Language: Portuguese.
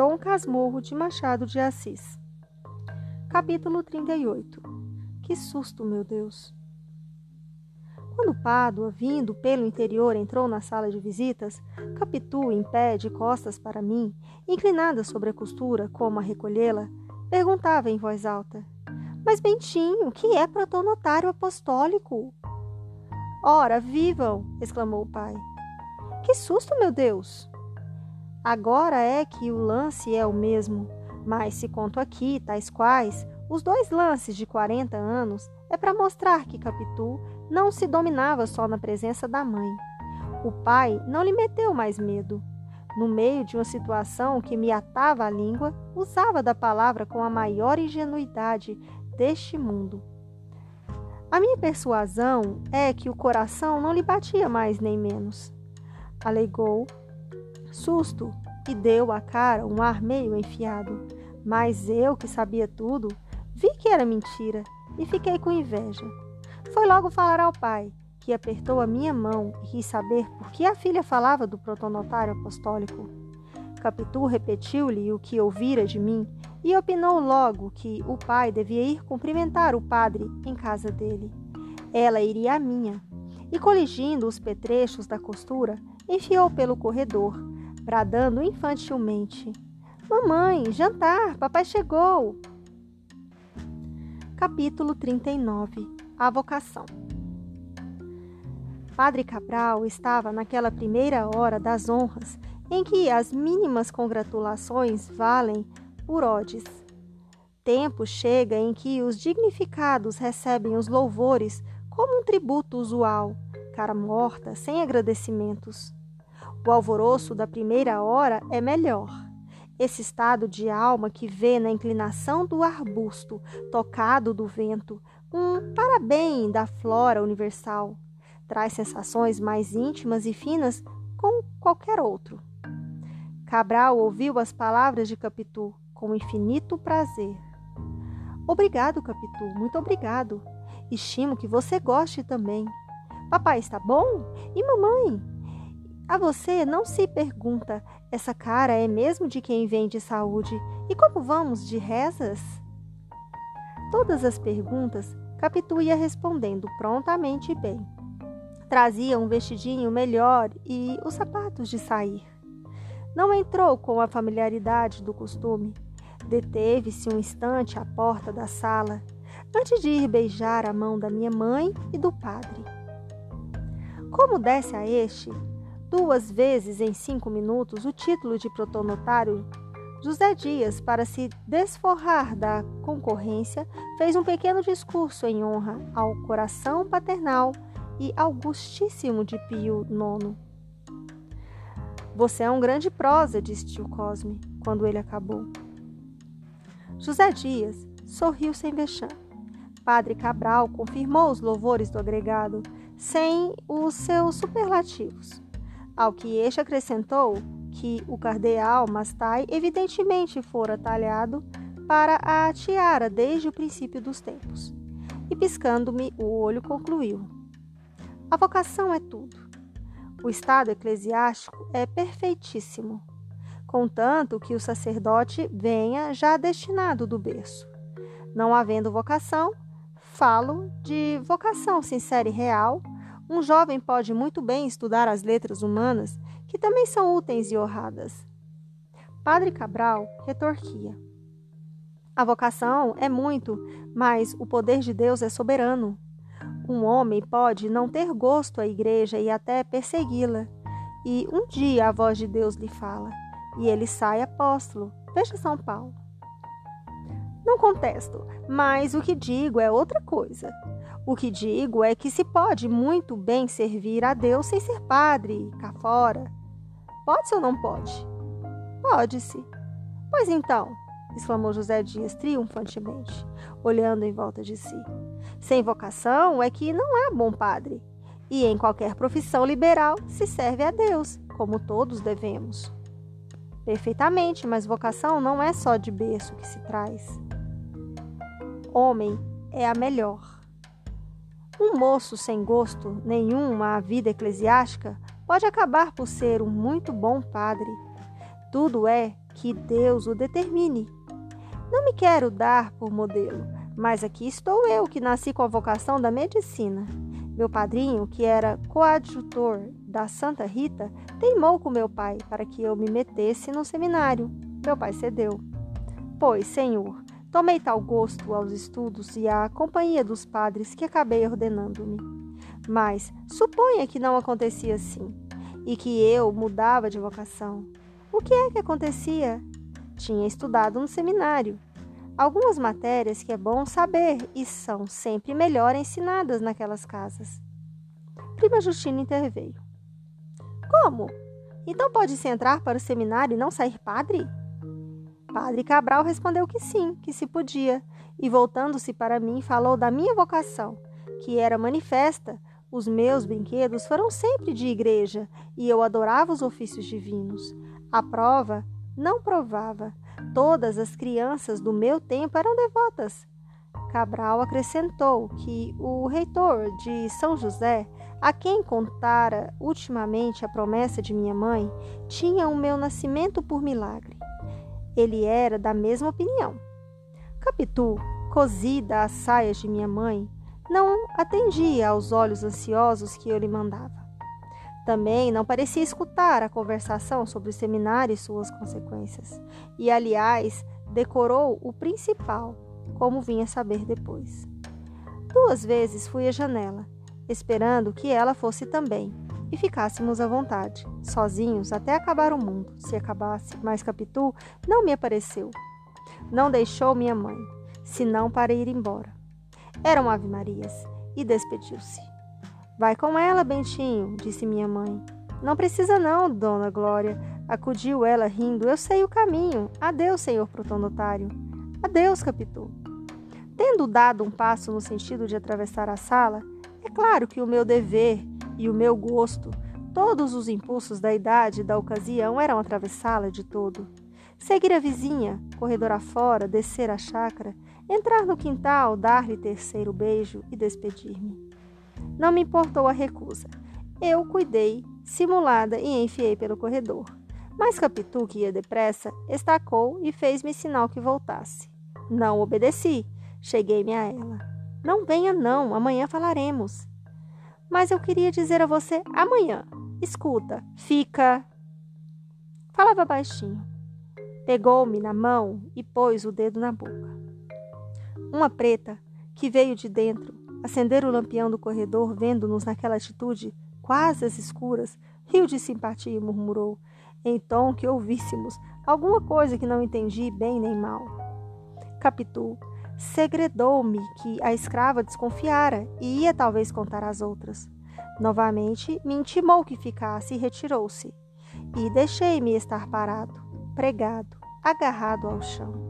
Dom Casmurro de Machado de Assis. Capítulo 38 Que susto, meu Deus! Quando Pádua, vindo pelo interior, entrou na sala de visitas, Capitu, em pé, de costas para mim, inclinada sobre a costura, como a recolhê-la, perguntava em voz alta: Mas, Bentinho, que é protonotário apostólico? Ora, vivam! exclamou o pai. Que susto, meu Deus! Agora é que o lance é o mesmo, mas se conto aqui, tais quais, os dois lances de 40 anos, é para mostrar que Capitu não se dominava só na presença da mãe. O pai não lhe meteu mais medo. No meio de uma situação que me atava a língua, usava da palavra com a maior ingenuidade deste mundo. A minha persuasão é que o coração não lhe batia mais nem menos. Alegou susto e deu à cara um ar meio enfiado. Mas eu, que sabia tudo, vi que era mentira e fiquei com inveja. Foi logo falar ao pai, que apertou a minha mão e quis saber por que a filha falava do protonotário apostólico. Capitu repetiu-lhe o que ouvira de mim e opinou logo que o pai devia ir cumprimentar o padre em casa dele. Ela iria à minha, e coligindo os petrechos da costura, enfiou pelo corredor, bradando infantilmente: Mamãe, jantar, papai chegou! Capítulo 39 A vocação Padre Cabral estava naquela primeira hora das honras em que as mínimas congratulações valem por odes. Tempo chega em que os dignificados recebem os louvores como um tributo usual, cara morta, sem agradecimentos. O alvoroço da primeira hora é melhor. Esse estado de alma que vê na inclinação do arbusto, tocado do vento, um parabéns da flora universal, traz sensações mais íntimas e finas com qualquer outro. Cabral ouviu as palavras de Capitu com infinito prazer. Obrigado, Capitu, muito obrigado. Estimo que você goste também. Papai está bom? E mamãe? A você não se pergunta: essa cara é mesmo de quem vem de saúde? E como vamos de rezas? Todas as perguntas Capitu ia respondendo prontamente e bem. Trazia um vestidinho melhor e os sapatos de sair. Não entrou com a familiaridade do costume. Deteve-se um instante à porta da sala, antes de ir beijar a mão da minha mãe e do padre. Como desse a este, duas vezes em cinco minutos o título de protonotário, José Dias, para se desforrar da concorrência, fez um pequeno discurso em honra ao coração paternal e augustíssimo de Pio IX. Você é um grande prosa, disse tio Cosme, quando ele acabou. José Dias sorriu sem vexame. Padre Cabral confirmou os louvores do agregado, sem os seus superlativos. Ao que este acrescentou que o cardeal Mastai evidentemente fora talhado para a tiara desde o princípio dos tempos. E piscando-me o olho, concluiu: A vocação é tudo. O estado eclesiástico é perfeitíssimo, contanto que o sacerdote venha já destinado do berço. Não havendo vocação, falo de vocação sincera e real um jovem pode muito bem estudar as letras humanas, que também são úteis e honradas. Padre Cabral retorquia. A vocação é muito, mas o poder de Deus é soberano. Um homem pode não ter gosto à igreja e até persegui-la, e um dia a voz de Deus lhe fala, e ele sai apóstolo. Veja São Paulo. Não contesto, mas o que digo é outra coisa. O que digo é que se pode muito bem servir a Deus sem ser padre, cá fora. Pode-se ou não pode? Pode-se. Pois então, exclamou José Dias triunfantemente, olhando em volta de si. Sem vocação é que não há bom padre. E em qualquer profissão liberal se serve a Deus, como todos devemos. Perfeitamente, mas vocação não é só de berço que se traz. Homem é a melhor. Um moço sem gosto nenhum à vida eclesiástica pode acabar por ser um muito bom padre. Tudo é Que Deus o determine. Não me quero dar por modelo, mas aqui estou eu que nasci com a vocação da medicina. Meu padrinho, que era coadjutor da Santa Rita, teimou com meu pai para que eu me metesse no seminário. Meu pai cedeu. Pois, Senhor, tomei tal gosto aos estudos e à companhia dos padres que acabei ordenando-me. Mas suponha que não acontecia assim e que eu mudava de vocação. O que é que acontecia? Tinha estudado no seminário algumas matérias que é bom saber e são sempre melhor ensinadas naquelas casas. Prima Justina interveio. Como? Então pode-se entrar para o seminário e não sair padre? Padre Cabral respondeu que sim, que se podia, e voltando-se para mim, falou da minha vocação, que era manifesta. Os meus brinquedos foram sempre de igreja e eu adorava os ofícios divinos. A prova não provava, Todas as crianças do meu tempo eram devotas. Cabral acrescentou que o reitor de São José, a quem contara ultimamente a promessa de minha mãe, tinha o meu nascimento por milagre. Ele era da mesma opinião. Capitu, cozida às saias de minha mãe, não atendia aos olhos ansiosos que eu lhe mandava. Também não parecia escutar a conversação sobre o seminário e suas consequências. E, aliás, decorou o principal, como vinha saber depois. Duas vezes fui à janela, esperando que ela fosse também, e ficássemos à vontade, sozinhos até acabar o mundo, se acabasse, mas Capitu não me apareceu. Não deixou minha mãe, senão para ir embora. Eram ave-marias, e despediu-se. Vai com ela, Bentinho, disse minha mãe. Não precisa não, dona Glória, acudiu ela rindo. Eu sei o caminho. Adeus, senhor protonotário. Adeus, Capitu. Tendo dado um passo no sentido de atravessar a sala, é claro que o meu dever e o meu gosto, todos os impulsos da idade e da ocasião eram atravessá-la de todo. Seguir a vizinha, corredor afora, descer a chácara, entrar no quintal, dar-lhe terceiro beijo e despedir-me. Não me importou a recusa. Eu cuidei, simulada, e enfiei pelo corredor. Mas Capitu, que ia depressa, estacou e fez-me sinal que voltasse. Não obedeci. Cheguei-me a ela. Não venha, não, amanhã falaremos. Mas eu queria dizer a você amanhã. Escuta, fica. Falava baixinho. Pegou-me na mão e pôs o dedo na boca. Uma preta que veio de dentro Acender o lampião do corredor, vendo-nos naquela atitude, quase às escuras, riu de simpatia e murmurou, em tom que ouvíssemos, alguma coisa que não entendi bem nem mal. Capitu segredou-me que a escrava desconfiara e ia talvez contar às outras. Novamente me intimou que ficasse e retirou-se. E deixei-me estar parado, pregado, agarrado ao chão.